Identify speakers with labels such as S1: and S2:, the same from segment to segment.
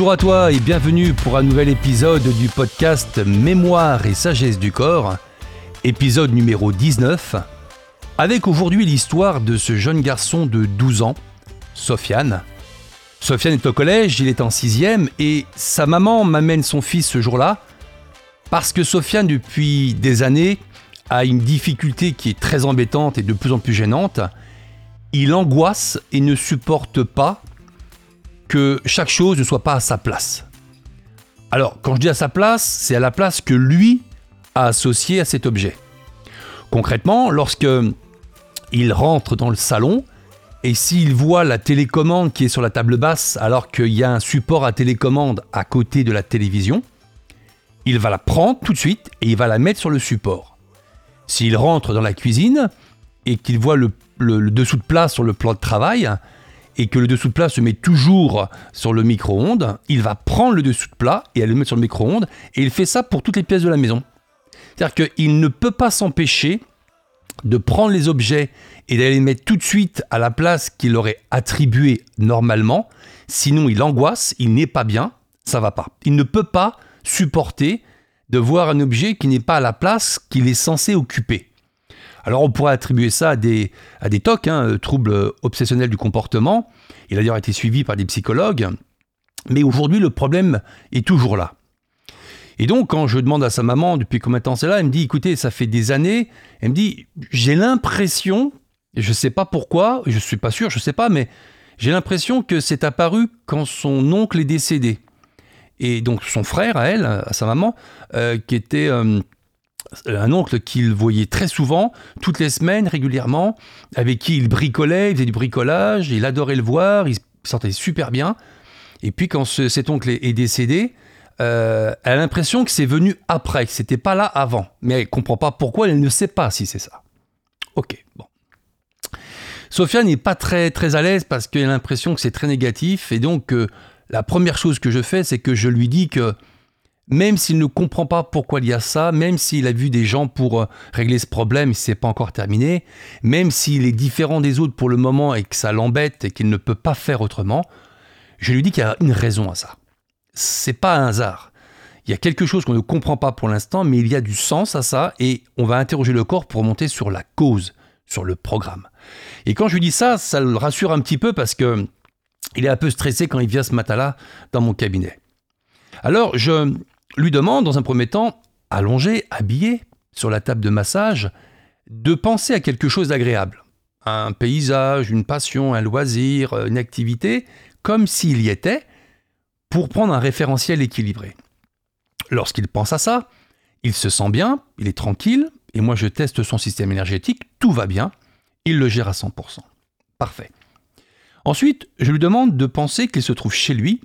S1: Bonjour à toi et bienvenue pour un nouvel épisode du podcast Mémoire et sagesse du corps, épisode numéro 19, avec aujourd'hui l'histoire de ce jeune garçon de 12 ans, Sofiane. Sofiane est au collège, il est en sixième et sa maman m'amène son fils ce jour-là parce que Sofiane depuis des années a une difficulté qui est très embêtante et de plus en plus gênante. Il angoisse et ne supporte pas que chaque chose ne soit pas à sa place. Alors, quand je dis à sa place, c'est à la place que lui a associée à cet objet. Concrètement, lorsque il rentre dans le salon et s'il voit la télécommande qui est sur la table basse alors qu'il y a un support à télécommande à côté de la télévision, il va la prendre tout de suite et il va la mettre sur le support. S'il rentre dans la cuisine et qu'il voit le, le dessous de plat sur le plan de travail, et que le dessous de plat se met toujours sur le micro-ondes, il va prendre le dessous de plat et aller le mettre sur le micro-ondes, et il fait ça pour toutes les pièces de la maison. C'est-à-dire qu'il ne peut pas s'empêcher de prendre les objets et d'aller les mettre tout de suite à la place qu'il aurait attribuée normalement, sinon il angoisse, il n'est pas bien, ça va pas. Il ne peut pas supporter de voir un objet qui n'est pas à la place qu'il est censé occuper. Alors on pourrait attribuer ça à des, à des TOC, hein, euh, troubles obsessionnels du comportement. Il a d'ailleurs été suivi par des psychologues. Mais aujourd'hui, le problème est toujours là. Et donc, quand je demande à sa maman depuis combien de temps c'est là, elle me dit, écoutez, ça fait des années. Elle me dit, j'ai l'impression, je ne sais pas pourquoi, je ne suis pas sûr, je ne sais pas, mais j'ai l'impression que c'est apparu quand son oncle est décédé. Et donc son frère, à elle, à sa maman, euh, qui était... Euh, un oncle qu'il voyait très souvent, toutes les semaines, régulièrement, avec qui il bricolait, il faisait du bricolage, il adorait le voir, il se sentait super bien. Et puis quand cet oncle est, décédé, euh, elle a l'impression que c'est venu après, que c'était pas là avant. Mais elle comprend pas pourquoi, elle ne sait pas si c'est ça. Ok, bon. Sophia n'est pas très, très à l'aise parce qu'elle a l'impression que c'est très négatif. Et donc, euh, la première chose que je fais, c'est que je lui dis que même s'il ne comprend pas pourquoi il y a ça, même s'il a vu des gens pour euh, régler ce problème, ce n'est pas encore terminé, même s'il est différent des autres pour le moment et que ça l'embête et qu'il ne peut pas faire autrement, je lui dis qu'il y a une raison à ça. C'est pas un hasard. Il y a quelque chose qu'on ne comprend pas pour l'instant, mais il y a du sens à ça et on va interroger le corps pour monter sur la cause, sur le programme. Et quand je lui dis ça, ça le rassure un petit peu parce que il est un peu stressé quand il vient ce matin-là dans mon cabinet. Alors, je, lui demande, dans un premier temps, allongé, habillé, sur la table de massage, de penser à quelque chose d'agréable. Un paysage, une passion, un loisir, une activité, comme s'il y était, pour prendre un référentiel équilibré. Lorsqu'il pense à ça, il se sent bien, il est tranquille, et moi je teste son système énergétique, tout va bien, il le gère à 100%. Parfait. Ensuite, je lui demande de penser qu'il se trouve chez lui,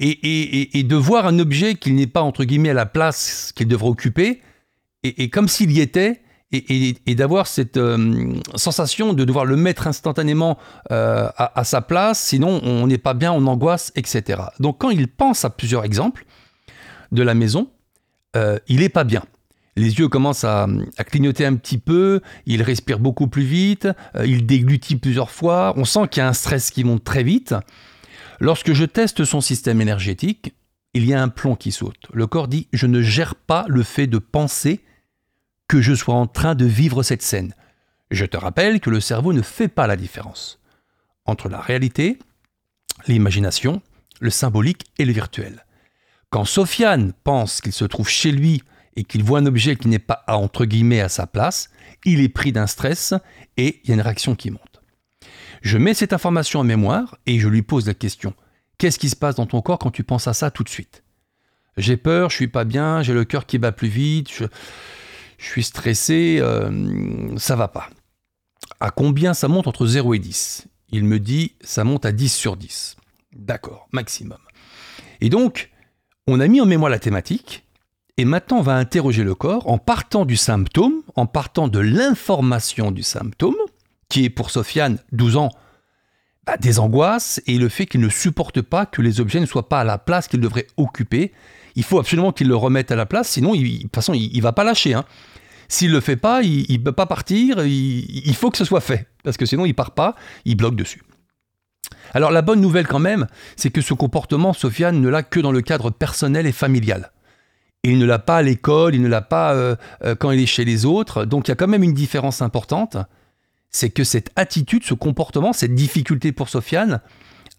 S1: et, de voir un objet qu'il n'est pas, entre guillemets, à la place qu'il devrait occuper, et, comme s'il y était, et, d'avoir cette euh, sensation de devoir le mettre instantanément euh, à, sa place, sinon on n'est pas bien, on angoisse, etc. Donc quand il pense à plusieurs exemples de la maison, euh, il n'est pas bien. Les yeux commencent à, à, clignoter un petit peu, il respire beaucoup plus vite, il déglutit plusieurs fois, on sent qu'il y a un stress qui monte très vite. Lorsque je teste son système énergétique, il y a un plomb qui saute. Le corps dit Je ne gère pas le fait de penser que je sois en train de vivre cette scène. Je te rappelle que le cerveau ne fait pas la différence entre la réalité, l'imagination, le symbolique et le virtuel. Quand Sofiane pense qu'il se trouve chez lui et qu'il voit un objet qui n'est pas à sa place, il est pris d'un stress et il y a une réaction qui monte. Je mets cette information en mémoire et je lui pose la question. Qu'est-ce qui se passe dans ton corps quand tu penses à ça tout de suite? J'ai peur, je suis pas bien, j'ai le cœur qui bat plus vite, je, suis stressé, euh, ça va pas. À combien ça monte entre 0 et 10 Il me dit ça monte à 10 sur 10. D'accord, maximum. Et donc, on a mis en mémoire la thématique, et maintenant on va interroger le corps en partant du symptôme, en partant de l'information du symptôme, qui est pour Sofiane, 12 ans, bah, des angoisses et le fait qu'il ne supporte pas que les objets ne soient pas à la place qu'ils devraient occuper. Il faut absolument qu'il le remette à la place, sinon, il, de toute façon, il ne va pas lâcher. Hein. S'il le fait pas, il ne peut pas partir, il, faut que ce soit fait, parce que sinon, il part pas, il bloque dessus. Alors la bonne nouvelle quand même, c'est que ce comportement, Sofiane ne l'a que dans le cadre personnel et familial. Il ne l'a pas à l'école, il ne l'a pas euh, euh, quand il est chez les autres. Donc il y a quand même une différence importante. C'est que cette attitude, ce comportement, cette difficulté pour Sofiane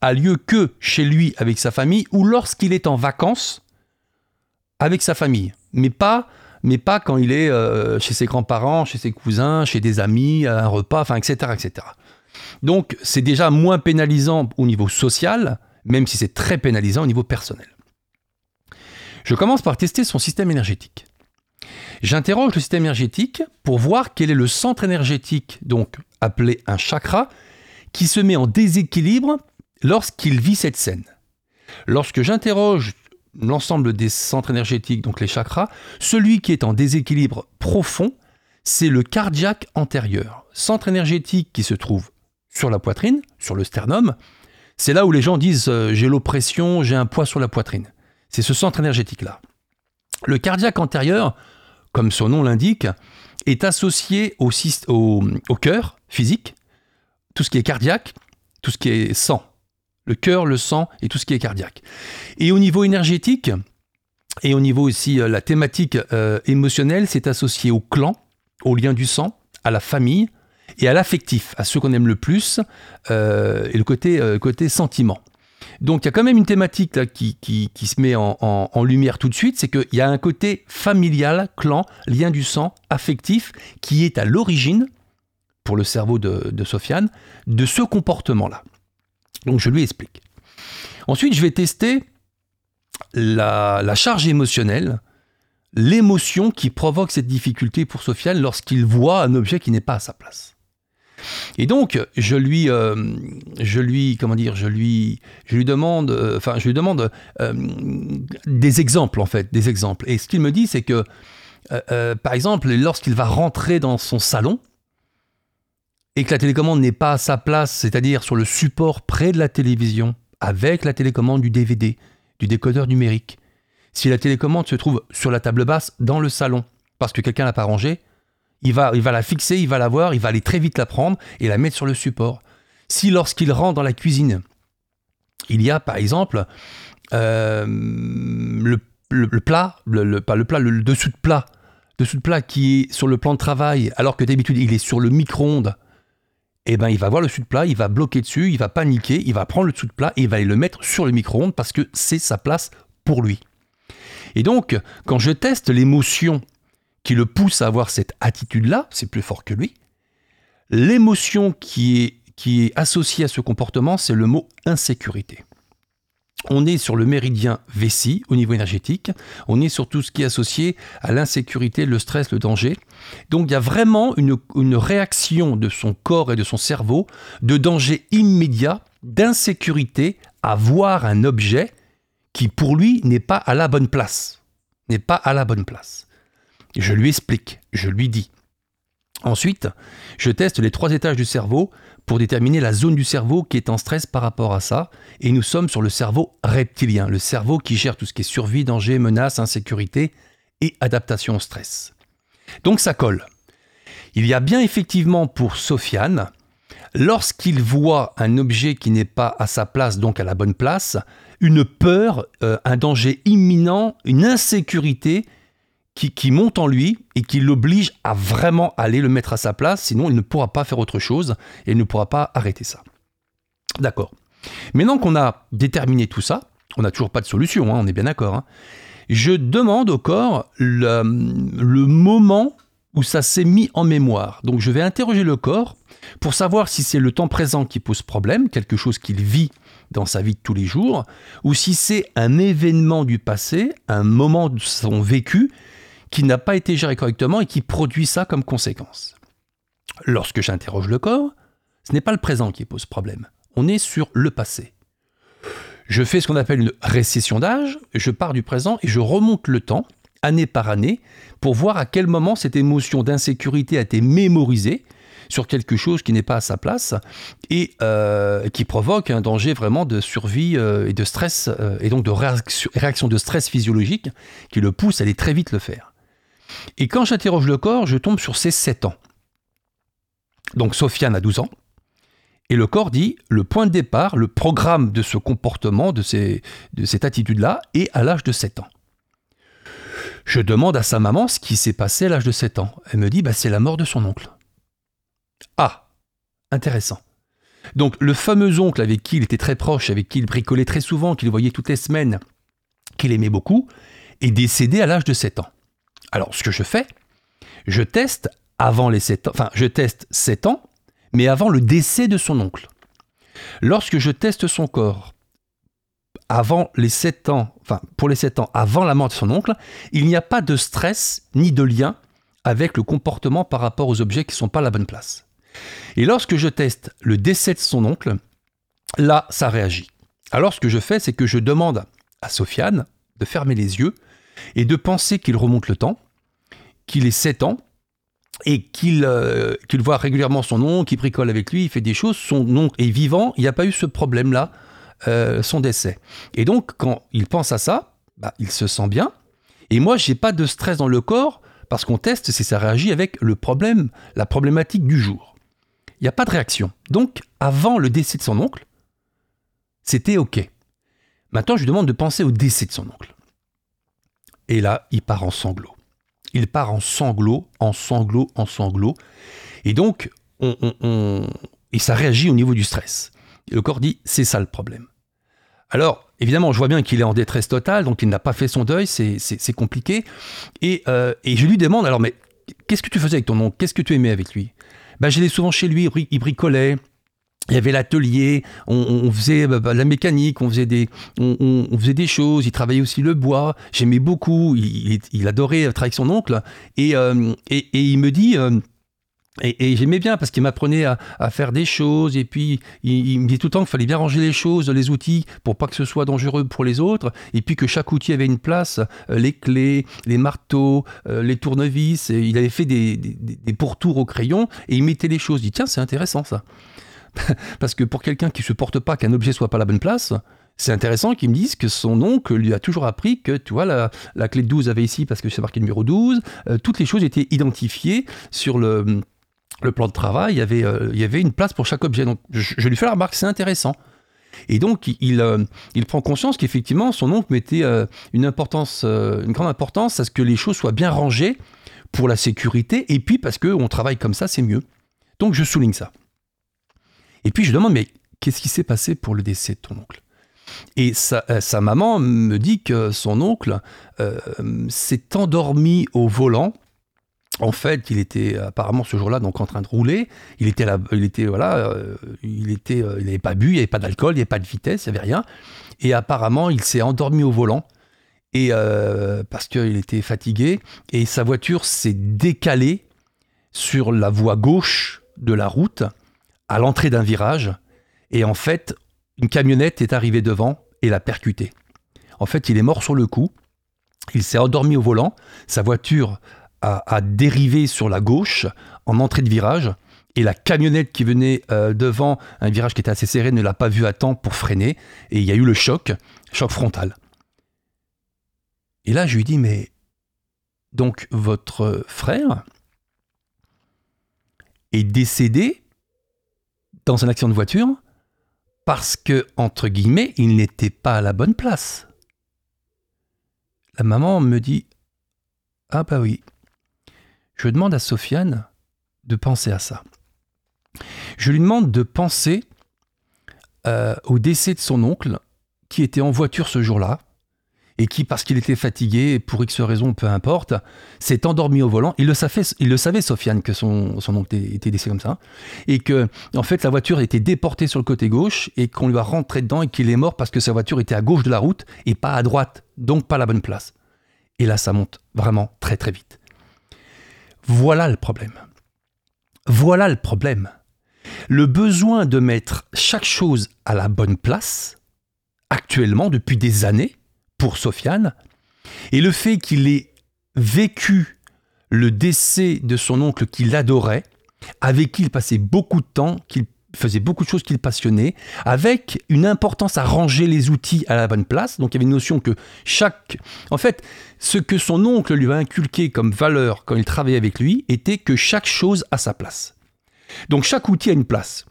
S1: a lieu que chez lui avec sa famille ou lorsqu'il est en vacances avec sa famille. Mais pas, mais pas quand il est euh, chez ses grands-parents, chez ses cousins, chez des amis, à un repas, enfin, etc. etc. Donc c'est déjà moins pénalisant au niveau social, même si c'est très pénalisant au niveau personnel. Je commence par tester son système énergétique. J'interroge le système énergétique pour voir quel est le centre énergétique, donc appelé un chakra, qui se met en déséquilibre lorsqu'il vit cette scène. Lorsque j'interroge l'ensemble des centres énergétiques, donc les chakras, celui qui est en déséquilibre profond, c'est le cardiaque antérieur. Centre énergétique qui se trouve sur la poitrine, sur le sternum. C'est là où les gens disent euh, j'ai l'oppression, j'ai un poids sur la poitrine. C'est ce centre énergétique-là. Le cardiaque antérieur, comme son nom l'indique, est associé au, cœur physique, tout ce qui est cardiaque, tout ce qui est sang. Le cœur, le sang et tout ce qui est cardiaque. Et au niveau énergétique, et au niveau aussi euh, la thématique euh, émotionnelle, c'est associé au clan, au lien du sang, à la famille et à l'affectif, à ceux qu'on aime le plus, euh, et le côté sentiment. Donc il y a quand même une thématique qui, se met en, lumière tout de suite, c'est qu'il y a un côté familial, clan, lien du sang, affectif, qui est à l'origine, pour le cerveau de, Sofiane, de ce comportement-là. Donc je lui explique. Ensuite, je vais tester la, charge émotionnelle, l'émotion qui provoque cette difficulté pour Sofiane lorsqu'il voit un objet qui n'est pas à sa place. Et donc, je lui, euh, je lui, comment dire, je lui, je lui demande, euh, enfin, je lui demande euh, des exemples en fait, des exemples. Et ce qu'il me dit, c'est que, par exemple, lorsqu'il va rentrer dans son salon et que la télécommande n'est pas à sa place, c'est-à-dire sur le support près de la télévision, avec la télécommande du DVD, du décodeur numérique. Si la télécommande se trouve sur la table basse dans le salon, parce que quelqu'un l'a pas rangée, il va, la fixer, il va la voir, il va aller très vite la prendre et la mettre sur le support. Si lorsqu'il rentre dans la cuisine, il y a par exemple euh, le, plat, le, pas le plat, le, dessous de plat, dessous de plat qui est sur le plan de travail, alors que d'habitude il est sur le micro-ondes, eh ben il va voir le dessous de plat, il va bloquer dessus, il va paniquer, il va prendre le dessous de plat et il va aller le mettre sur le micro-ondes parce que c'est sa place pour lui. Et donc, quand je teste l'émotion qui le pousse à avoir cette attitude-là, c'est plus fort que lui. L'émotion qui est, associée à ce comportement, c'est le mot insécurité. On est sur le méridien vessie au niveau énergétique, on est sur tout ce qui est associé à l'insécurité, le stress, le danger. Donc il y a vraiment une, une réaction de son corps et de son cerveau de danger immédiat, d'insécurité à voir un objet qui pour lui n'est pas à la bonne place. N'est pas à la bonne place. Je lui explique, je lui dis. Ensuite, je teste les trois étages du cerveau pour déterminer la zone du cerveau qui est en stress par rapport à ça. Et nous sommes sur le cerveau reptilien, le cerveau qui gère tout ce qui est survie, danger, menace, insécurité et adaptation au stress. Donc ça colle. Il y a bien effectivement pour Sofiane, lorsqu'il voit un objet qui n'est pas à sa place, donc à la bonne place, une peur, euh, un danger imminent, une insécurité qui, monte en lui et qui l'oblige à vraiment aller le mettre à sa place, sinon il ne pourra pas faire autre chose et il ne pourra pas arrêter ça. D'accord. Maintenant qu'on a déterminé tout ça, on n'a toujours pas de solution, hein, on est bien d'accord. Hein. je demande au corps le, le moment où ça s'est mis en mémoire. Donc je vais interroger le corps pour savoir si c'est le temps présent qui pose problème, quelque chose qu'il vit dans sa vie de tous les jours, ou si c'est un événement du passé, un moment de son vécu qui n'a pas été géré correctement et qui produit ça comme conséquence. Lorsque j'interroge le corps, ce n'est pas le présent qui pose problème, on est sur le passé. Je fais ce qu'on appelle une récession d'âge, je pars du présent et je remonte le temps, année par année, pour voir à quel moment cette émotion d'insécurité a été mémorisée sur quelque chose qui n'est pas à sa place et euh, qui provoque un danger vraiment de survie euh, et de stress, euh, et donc de réaction, réaction de stress physiologique qui le pousse à aller très vite le faire. Et quand j'interroge le corps, je tombe sur ses 7 ans. Donc Sofiane a 12 ans. Et le corps dit, le point de départ, le programme de ce comportement, de, cette attitude-là, est à l'âge de 7 ans. Je demande à sa maman ce qui s'est passé à l'âge de 7 ans. Elle me dit, bah, c'est la mort de son oncle. Ah, intéressant. Donc le fameux oncle avec qui il était très proche, avec qui il bricolait très souvent, qu'il voyait toutes les semaines, qu'il aimait beaucoup, est décédé à l'âge de 7 ans. Alors ce que je fais, je teste avant les 7 ans, enfin je teste 7 ans, mais avant le décès de son oncle. Lorsque je teste son corps avant les 7 ans, enfin pour les 7 ans, avant la mort de son oncle, il n'y a pas de stress ni de lien avec le comportement par rapport aux objets qui ne sont pas à la bonne place. Et lorsque je teste le décès de son oncle, là, ça réagit. Alors ce que je fais, c'est que je demande à Sofiane de fermer les yeux et de penser qu'il remonte le temps, qu'il est 7 ans, et euh, qu'il voit régulièrement son oncle, qu'il bricole avec lui, il fait des choses, son oncle est vivant, il n'y a pas eu ce problème-là, euh, son décès. Et donc, quand il pense à ça, bah, il se sent bien, et moi, j'ai pas de stress dans le corps, parce qu'on teste si ça réagit avec le problème, la problématique du jour. Il n'y a pas de réaction. Donc, avant le décès de son oncle, c'était OK. Maintenant, je lui demande de penser au décès de son oncle. Et là, il part en sanglots. Il part en sanglots, en sanglots, en sanglots. Et donc, on, et ça réagit au niveau du stress. Et le corps dit, c'est ça le problème. Alors, évidemment, je vois bien qu'il est en détresse totale, donc il n'a pas fait son deuil, c'est compliqué. Et, euh, et, je lui demande, alors, mais qu'est-ce que tu faisais avec ton oncle? Qu'est-ce que tu aimais avec lui? Ben, J'allais souvent chez lui, il bricolait, il y avait l'atelier, on, faisait bah, bah, la mécanique, on faisait, des, on, faisait des choses, il travaillait aussi le bois, j'aimais beaucoup, il, adorait travailler avec son oncle, et, euh, et, il me dit, euh, et, j'aimais bien parce qu'il m'apprenait à, faire des choses, et puis il, me dit tout le temps qu'il fallait bien ranger les choses, les outils, pour pas que ce soit dangereux pour les autres, et puis que chaque outil avait une place, euh, les clés, les marteaux, les tournevis, il avait fait des, des, des pourtours au crayon, et il mettait les choses, il dit tiens c'est intéressant ça. Parce que pour quelqu'un qui ne supporte pas qu'un objet soit pas à la bonne place, c'est intéressant qu'il me dise que son oncle lui a toujours appris que, tu vois, la, clé de 12 avait ici parce que c'est marqué numéro 12. Euh, toutes les choses étaient identifiées sur le, le plan de travail. Il y, avait, euh, il y avait une place pour chaque objet. Donc, je, lui fais la remarque, c'est intéressant. Et donc, il, euh, prend conscience qu'effectivement, son oncle mettait une, importance, une grande importance à ce que les choses soient bien rangées pour la sécurité, et puis parce qu'on travaille comme ça, c'est mieux. Donc, je souligne ça. Et puis je demande, mais qu'est-ce qui s'est passé pour le décès de ton oncle? Et sa, euh, sa, maman me dit que son oncle euh, s'est endormi au volant. En fait, il était apparemment ce jour-là donc en train de rouler. Il était il était voilà, euh, il était, il n'avait pas bu, il n'y avait pas d'alcool, il n'y avait pas de vitesse, il n'y avait rien. Et apparemment, il s'est endormi au volant et parce qu'il était fatigué et sa voiture s'est décalée sur la voie gauche de la route à l'entrée d'un virage, et en fait, une camionnette est arrivée devant et l'a percuté. En fait, il est mort sur le coup, il s'est endormi au volant, sa voiture a, dérivé sur la gauche en entrée de virage, et la camionnette qui venait euh, devant un virage qui était assez serré ne l'a pas vu à temps pour freiner, et il y a eu le choc, choc frontal. Et là, je lui dis, mais donc votre frère est décédé dans un accident de voiture parce que, entre guillemets, il n'était pas à la bonne place. La maman me dit Ah, bah oui. Je demande à Sofiane de penser à ça. Je lui demande de penser euh, au décès de son oncle qui était en voiture ce jour-là, et qui, parce qu'il était fatigué, pour X raison, peu importe, s'est endormi au volant. Il le savait, il Sofiane, que son, son oncle était décédé comme ça, et que, en fait, la voiture était déportée sur le côté gauche, et qu'on lui a rentré dedans, et qu'il est mort parce que sa voiture était à gauche de la route, et pas à droite, donc pas la bonne place. Et là, ça monte vraiment très très vite. Voilà le problème. Voilà le problème. Le besoin de mettre chaque chose à la bonne place, actuellement, depuis des années, pour Sofiane, et le fait qu'il ait vécu le décès de son oncle qu'il adorait, avec qui il passait beaucoup de temps, qu'il faisait beaucoup de choses qu'il passionnait, avec une importance à ranger les outils à la bonne place. Donc il y avait une notion que chaque... En fait, ce que son oncle lui a inculqué comme valeur quand il travaillait avec lui était que chaque chose a sa place. Donc chaque outil a une place.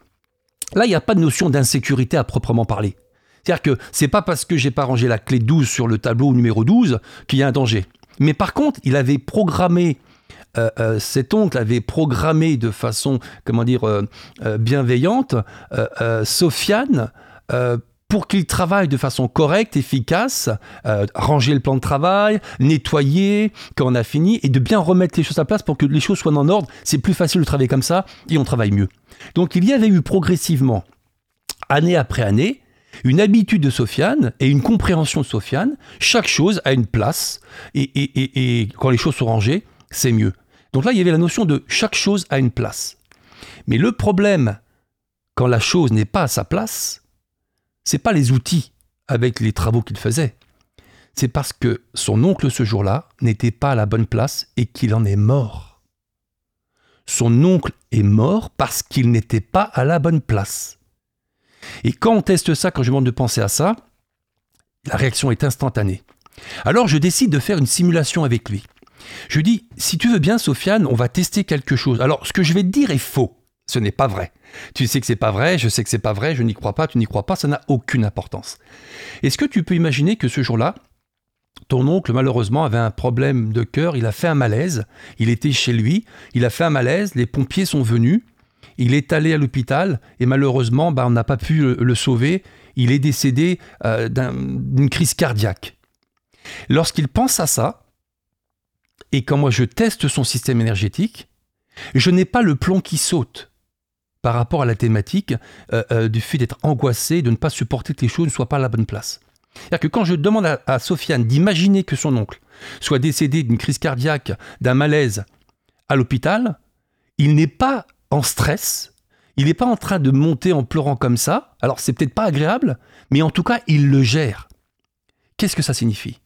S1: Là, il n'y a pas de notion d'insécurité à proprement parler. C'est-à-dire que c'est pas parce que j'ai pas rangé la clé 12 sur le tableau numéro 12 qu'il y a un danger. Mais par contre, il avait programmé euh, euh, cet oncle avait programmé de façon, comment dire, euh, bienveillante, Sofiane pour qu'il travaille de façon correcte, efficace, ranger le plan de travail, nettoyer quand on a fini, et de bien remettre les choses à place pour que les choses soient en ordre. C'est plus facile de travailler comme ça et on travaille mieux. Donc il y avait eu progressivement, année après année, une habitude de Sofiane et une compréhension de Sofiane. Chaque chose a une place et, quand les choses sont rangées, c'est mieux. Donc là, il y avait la notion de chaque chose a une place. Mais le problème, quand la chose n'est pas à sa place, c'est pas les outils avec les travaux qu'il faisait. C'est parce que son oncle ce jour-là n'était pas à la bonne place et qu'il en est mort. Son oncle est mort parce qu'il n'était pas à la bonne place. Et quand on teste ça, quand je demande de penser à ça, la réaction est instantanée. Alors je décide de faire une simulation avec lui. Je dis, si tu veux bien, Sofiane, on va tester quelque chose. Alors, ce que je vais te dire est faux. Ce n'est pas vrai. Tu sais que c'est pas vrai, je sais que c'est pas vrai, je n'y crois pas, tu n'y crois pas, ça n'a aucune importance. Est-ce que tu peux imaginer que ce jour-là, ton oncle, malheureusement, avait un problème de cœur, il a fait un malaise, il était chez lui, il a fait un malaise, les pompiers sont venus, il est allé à l'hôpital et malheureusement, bah, on n'a pas pu le, sauver. Il est décédé euh, d'une crise cardiaque. Lorsqu'il pense à ça, et quand moi je teste son système énergétique, je n'ai pas le plomb qui saute par rapport à la thématique euh, euh, du fait d'être angoissé, de ne pas supporter que les choses ne soient pas à la bonne place. C'est-à-dire que quand je demande à, à Sofiane d'imaginer que son oncle soit décédé d'une crise cardiaque, d'un malaise à l'hôpital, il n'est pas en stress. Il n'est pas en train de monter en pleurant comme ça. Alors c'est peut-être pas agréable, mais en tout cas, il le gère. Qu'est-ce que ça signifie?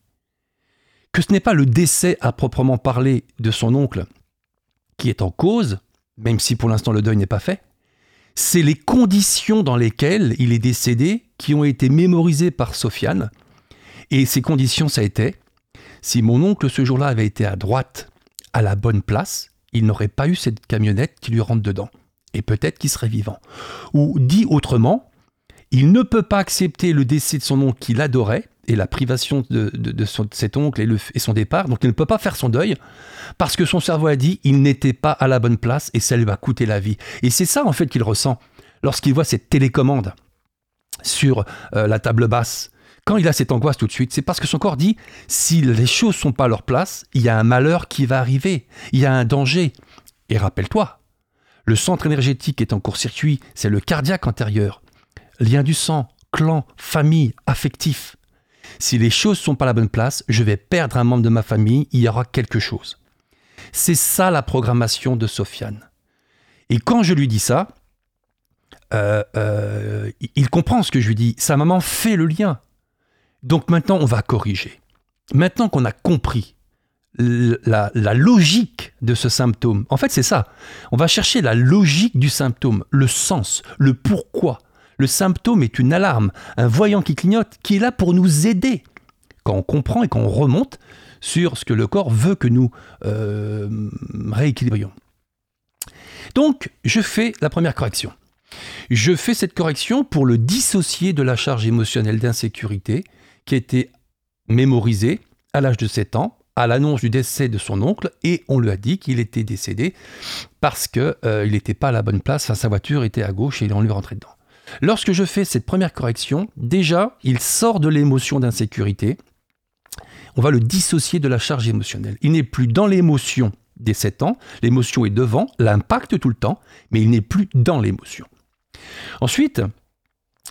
S1: Que ce n'est pas le décès à proprement parler de son oncle qui est en cause, même si pour l'instant le deuil n'est pas fait, c'est les conditions dans lesquelles il est décédé qui ont été mémorisées par Sofiane. Et ces conditions, ça a été, si mon oncle ce jour-là avait été à droite, à la bonne place, il n'aurait pas eu cette camionnette qui lui rentre dedans. Et peut-être qu'il serait vivant. Ou dit autrement, il ne peut pas accepter le décès de son oncle qu'il adorait et la privation de, cet oncle et, son départ. Donc il ne peut pas faire son deuil parce que son cerveau a dit il n'était pas à la bonne place et ça lui va coûter la vie. Et c'est ça en fait qu'il ressent lorsqu'il voit cette télécommande sur euh, la table basse quand il a cette angoisse tout de suite, c'est parce que son corps dit si les choses sont pas à leur place, il y a un malheur qui va arriver, il y a un danger. Et rappelle-toi, le centre énergétique est en court-circuit, c'est le cardiaque antérieur. Lien du sang, clan, famille, affectif. Si les choses sont pas à la bonne place, je vais perdre un membre de ma famille, il y aura quelque chose. C'est ça la programmation de Sofiane. Et quand je lui dis ça, euh, euh, il comprend ce que je lui dis. Sa maman fait le lien. Donc maintenant, on va corriger. Maintenant qu'on a compris la, logique de ce symptôme, en fait c'est ça, on va chercher la logique du symptôme, le sens, le pourquoi. Le symptôme est une alarme, un voyant qui clignote, qui est là pour nous aider. Quand on comprend et quand on remonte sur ce que le corps veut que nous euh, rééquilibrions. Donc, je fais la première correction. Je fais cette correction pour le dissocier de la charge émotionnelle d'insécurité qui a été mémorisé à l'âge de 7 ans, à l'annonce du décès de son oncle, et on lui a dit qu'il était décédé parce qu'il euh, n'était pas à la bonne place, sa voiture était à gauche et on lui rentrait dedans. Lorsque je fais cette première correction, déjà, il sort de l'émotion d'insécurité, on va le dissocier de la charge émotionnelle. Il n'est plus dans l'émotion des 7 ans, l'émotion est devant, l'impact tout le temps, mais il n'est plus dans l'émotion. Ensuite,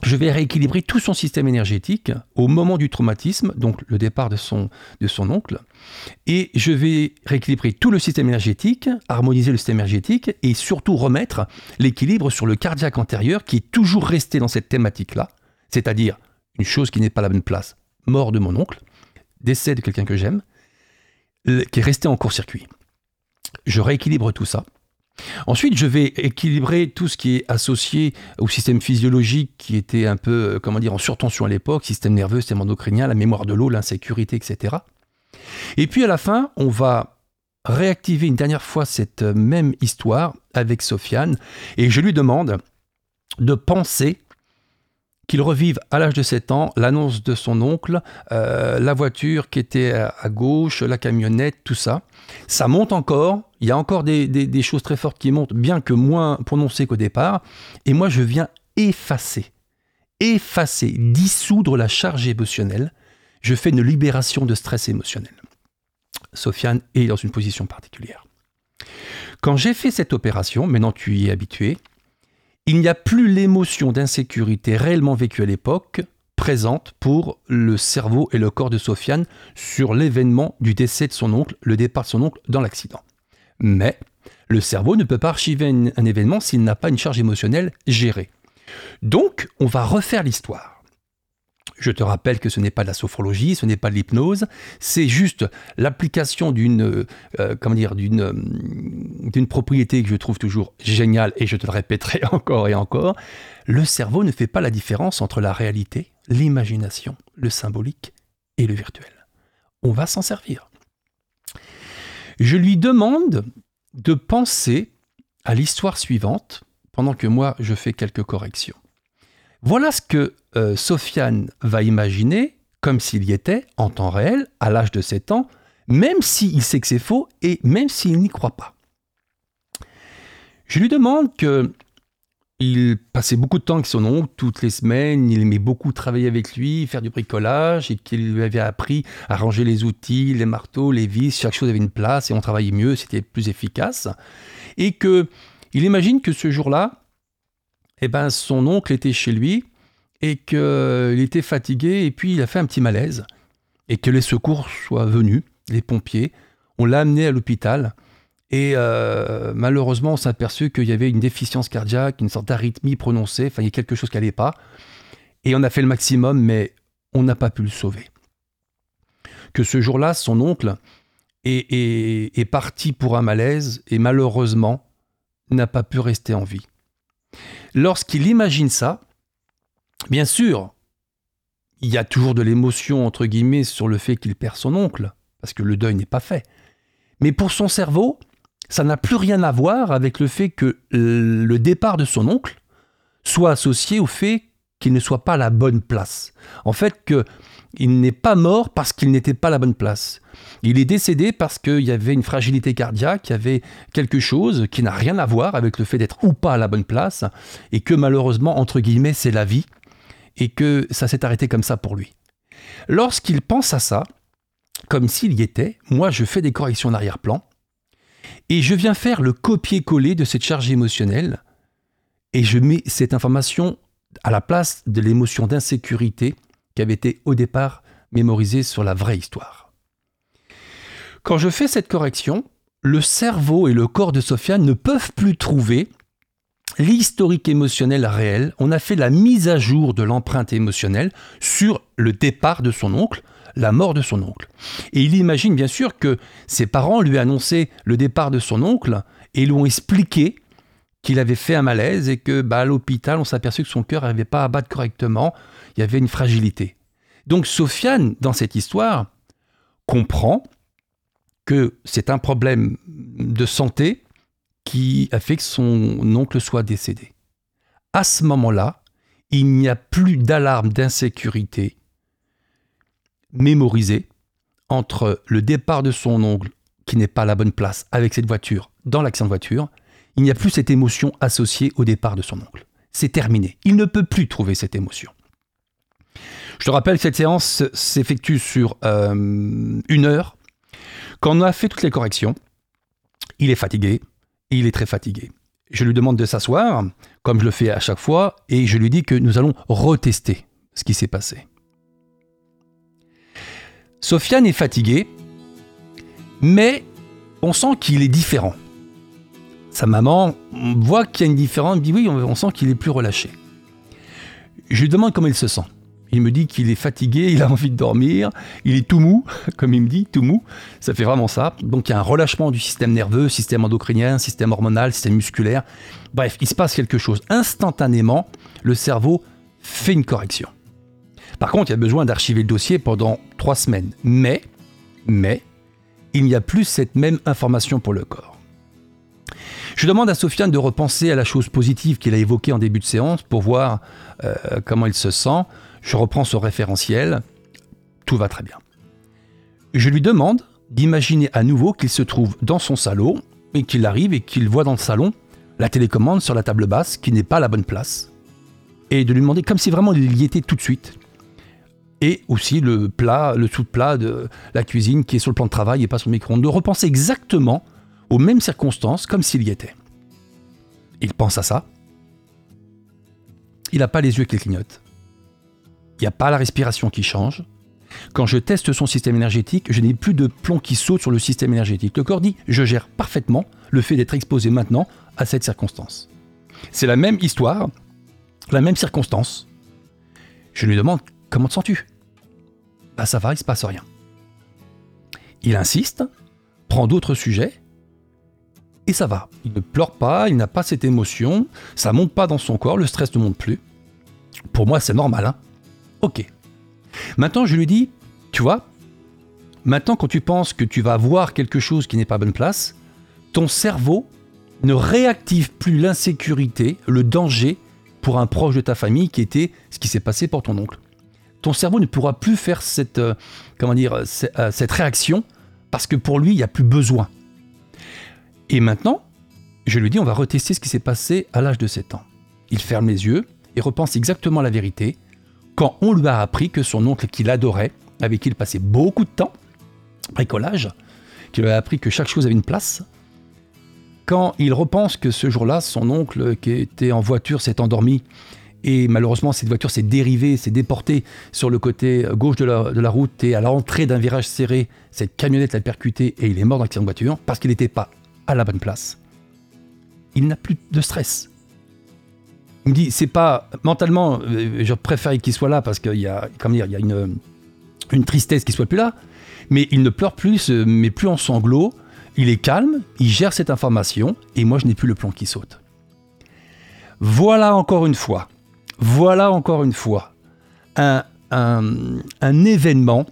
S1: je vais rééquilibrer tout son système énergétique au moment du traumatisme, donc le départ de son, de son oncle, et je vais rééquilibrer tout le système énergétique, harmoniser le système énergétique, et surtout remettre l'équilibre sur le cardiaque antérieur qui est toujours resté dans cette thématique-là, c'est-à-dire une chose qui n'est pas la bonne place, mort de mon oncle, décès de quelqu'un que j'aime, qui est resté en court-circuit. Je rééquilibre tout ça, Ensuite, je vais équilibrer tout ce qui est associé au système physiologique qui était un peu, euh, comment dire, en surtension à l'époque, système nerveux, système endocrinien, la mémoire de l'eau, l'insécurité, etc. Et puis à la fin, on va réactiver une dernière fois cette euh, même histoire avec Sofiane et je lui demande de penser qu'il revive à l'âge de 7 ans l'annonce de son oncle, euh, la voiture qui était à, gauche, la camionnette, tout ça. Ça monte encore, il y a encore des, des choses très fortes qui montent, bien que moins prononcées qu'au départ, et moi je viens effacer, effacer, dissoudre la charge émotionnelle, je fais une libération de stress émotionnel. Sofiane est dans une position particulière. Quand j'ai fait cette opération, maintenant tu y es habitué, il n'y a plus l'émotion d'insécurité réellement vécue à l'époque présente pour le cerveau et le corps de Sofiane sur l'événement du décès de son oncle, le départ de son oncle dans l'accident. Mais le cerveau ne peut pas archiver un, événement s'il n'a pas une charge émotionnelle gérée. Donc, on va refaire l'histoire. Je te rappelle que ce n'est pas de la sophrologie, ce n'est pas de l'hypnose, c'est juste l'application d'une euh, euh, comment dire d'une euh, d'une propriété que je trouve toujours géniale et je te le répéterai encore et encore. Le cerveau ne fait pas la différence entre la réalité, l'imagination, le symbolique et le virtuel. On va s'en servir. Je lui demande de penser à l'histoire suivante pendant que moi je fais quelques corrections. Voilà ce que euh, Sofiane va imaginer comme s'il y était en temps réel, à l'âge de 7 ans, même s'il sait que c'est faux et même s'il n'y croit pas. Je lui demande que il passait beaucoup de temps avec son oncle, toutes les semaines, il aimait beaucoup travailler avec lui, faire du bricolage, et qu'il lui avait appris à ranger les outils, les marteaux, les vis, chaque chose avait une place, et on travaillait mieux, c'était plus efficace. Et que il imagine que ce jour-là, eh ben, son oncle était chez lui, et qu'il était fatigué et puis il a fait un petit malaise et que les secours soient venus, les pompiers. On l'a amené à l'hôpital et euh, malheureusement on s'est aperçu qu'il y avait une déficience cardiaque, une sorte d'arythmie prononcée, enfin il y a quelque chose qui n'allait pas. Et on a fait le maximum mais on n'a pas pu le sauver. Que ce jour-là, son oncle est, est parti pour un malaise et malheureusement n'a pas pu rester en vie. Lorsqu'il imagine ça, Bien sûr, il y a toujours de l'émotion, entre guillemets, sur le fait qu'il perd son oncle, parce que le deuil n'est pas fait. Mais pour son cerveau, ça n'a plus rien à voir avec le fait que le départ de son oncle soit associé au fait qu'il ne soit pas à la bonne place. En fait, qu'il n'est pas mort parce qu'il n'était pas à la bonne place. Il est décédé parce qu'il y avait une fragilité cardiaque, il y avait quelque chose qui n'a rien à voir avec le fait d'être ou pas à la bonne place, et que malheureusement, entre guillemets, c'est la vie, et que ça s'est arrêté comme ça pour lui. Lorsqu'il pense à ça, comme s'il y était, moi je fais des corrections en arrière-plan, et je viens faire le copier-coller de cette charge émotionnelle, et je mets cette information à la place de l'émotion d'insécurité qui avait été au départ mémorisée sur la vraie histoire. Quand je fais cette correction, le cerveau et le corps de Sofiane ne peuvent plus trouver l'historique émotionnel réel, on a fait la mise à jour de l'empreinte émotionnelle sur le départ de son oncle, la mort de son oncle. Et il imagine bien sûr que ses parents lui annonçaient le départ de son oncle et lui ont expliqué qu'il avait fait un malaise et que bah, à l'hôpital, on s'aperçut que son cœur n'arrivait pas à battre correctement, il y avait une fragilité. Donc Sofiane, dans cette histoire, comprend que c'est un problème de santé qui a fait que son oncle soit décédé. À ce moment-là, il n'y a plus d'alarme d'insécurité mémorisée entre le départ de son oncle, qui n'est pas à la bonne place, avec cette voiture, dans l'accident de voiture. Il n'y a plus cette émotion associée au départ de son oncle. C'est terminé. Il ne peut plus trouver cette émotion. Je te rappelle que cette séance s'effectue sur euh, une heure. Quand on a fait toutes les corrections, il est fatigué, il est très fatigué. Je lui demande de s'asseoir, comme je le fais à chaque fois, et je lui dis que nous allons retester ce qui s'est passé. Sofiane est fatigué, mais on sent qu'il est différent. Sa maman voit qu'il y a une différence, dit oui, on sent qu'il est plus relâché. Je lui demande comment il se sent. Il me dit qu'il est fatigué, il a envie de dormir, il est tout mou, comme il me dit, tout mou. Ça fait vraiment ça. Donc il y a un relâchement du système nerveux, système endocrinien, système hormonal, système musculaire. Bref, il se passe quelque chose. Instantanément, le cerveau fait une correction. Par contre, il y a besoin d'archiver le dossier pendant trois semaines. Mais, mais, il n'y a plus cette même information pour le corps. Je demande à Sofiane de repenser à la chose positive qu'il a évoquée en début de séance pour voir euh, comment il se sent. Je reprends son référentiel. Tout va très bien. Je lui demande d'imaginer à nouveau qu'il se trouve dans son salon et qu'il arrive et qu'il voit dans le salon la télécommande sur la table basse qui n'est pas la bonne place. Et de lui demander comme si vraiment il y était tout de suite. Et aussi le plat, le sous-plat de la cuisine qui est sur le plan de travail et pas sur le micro-ondes. De repenser exactement aux mêmes circonstances comme s'il y était. Il pense à ça. Il n'a pas les yeux qui clignotent. Il n'y a pas la respiration qui change. Quand je teste son système énergétique, je n'ai plus de plomb qui saute sur le système énergétique. Le corps dit je gère parfaitement le fait d'être exposé maintenant à cette circonstance. C'est la même histoire, la même circonstance. Je lui demande comment te sens-tu? Bah ça va, il se passe rien. Il insiste, prend d'autres sujets, et ça va. Il ne pleure pas, il n'a pas cette émotion, ça monte pas dans son corps, le stress ne monte plus. Pour moi, c'est normal, hein Ok. Maintenant, je lui dis, tu vois, maintenant quand tu penses que tu vas voir quelque chose qui n'est pas à bonne place, ton cerveau ne réactive plus l'insécurité, le danger pour un proche de ta famille qui était ce qui s'est passé pour ton oncle. Ton cerveau ne pourra plus faire cette, euh, comment dire, euh, cette réaction parce que pour lui, il n'y a plus besoin. Et maintenant, je lui dis, on va retester ce qui s'est passé à l'âge de 7 ans. Il ferme les yeux et repense exactement la vérité quand on lui a appris que son oncle qu'il adorait, avec qui il passait beaucoup de temps, bricolage, qu'il lui a appris que chaque chose avait une place, quand il repense que ce jour-là, son oncle qui était en voiture s'est endormi et malheureusement cette voiture s'est dérivée, s'est déportée sur le côté gauche de la, route et à l'entrée d'un virage serré, cette camionnette l'a percuté et il est mort dans l'accident de voiture parce qu'il n'était pas à la bonne place. Il n'a plus de stress. Il me dit, c'est pas mentalement, euh, je préfère qu'il soit là parce qu'il y a, comment dire, il y a une, une tristesse qu'il soit plus là, mais il ne pleure plus, se met plus en sanglots, il est calme, il gère cette information, et moi je n'ai plus le plan qui saute. Voilà encore une fois, voilà encore une fois un, événement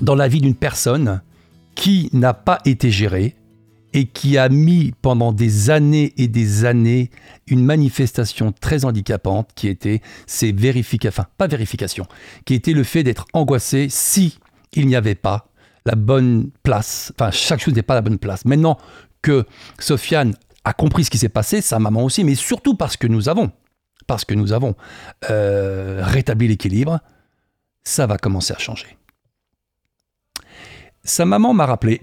S1: dans la vie d'une personne qui n'a pas été géré et qui a mis pendant des années et des années une manifestation très handicapante qui était ces pas vérification, qui était le fait d'être angoissé si il n'y avait pas la bonne place. Enfin, chaque chose n'est pas la bonne place. Maintenant que Sofiane a compris ce qui s'est passé, sa maman aussi, mais surtout parce que nous avons, parce que nous avons euh, rétabli l'équilibre, ça va commencer à changer. Sa maman m'a rappelé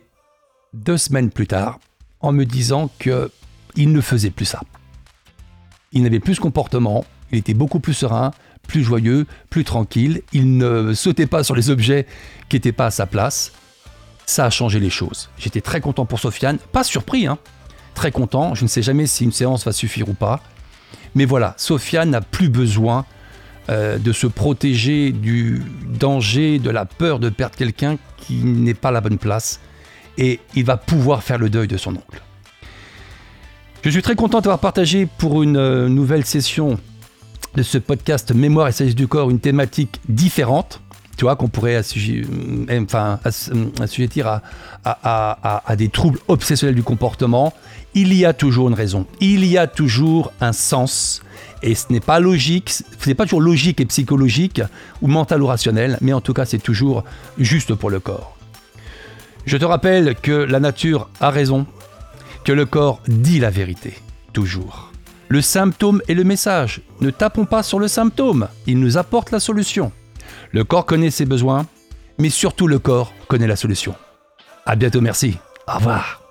S1: deux semaines plus tard en me disant que il ne faisait plus ça. Il n'avait plus ce comportement, il était beaucoup plus serein, plus joyeux, plus tranquille, il ne sautait pas sur les objets qui n'étaient pas à sa place ça a changé les choses. J'étais très content pour Sofiane, pas surpris, hein. Très content, je ne sais jamais si une séance va suffire ou pas. Mais voilà, Sofiane n'a plus besoin euh, de se protéger du danger, de la peur de perdre quelqu'un qui n'est pas à la bonne place. Et il va pouvoir faire le deuil de son oncle. Je suis très content d'avoir partagé pour une euh, nouvelle session de ce podcast Mémoire et Service du corps une thématique différente tu vois, qu'on pourrait euh, enfin, euh, assujettir à, à, à, des troubles obsessionnels du comportement, il y a toujours une raison, il y a toujours un sens, et ce n'est pas logique, ce n'est pas toujours logique et psychologique, ou mental ou rationnel, mais en tout cas c'est toujours juste pour le corps. Je te rappelle que la nature a raison, que le corps dit la vérité, toujours. Le symptôme est le message. Ne tapons pas sur le symptôme, il nous apporte la solution. Le corps connaît ses besoins, mais surtout le corps connaît la solution. À bientôt, merci. Au revoir.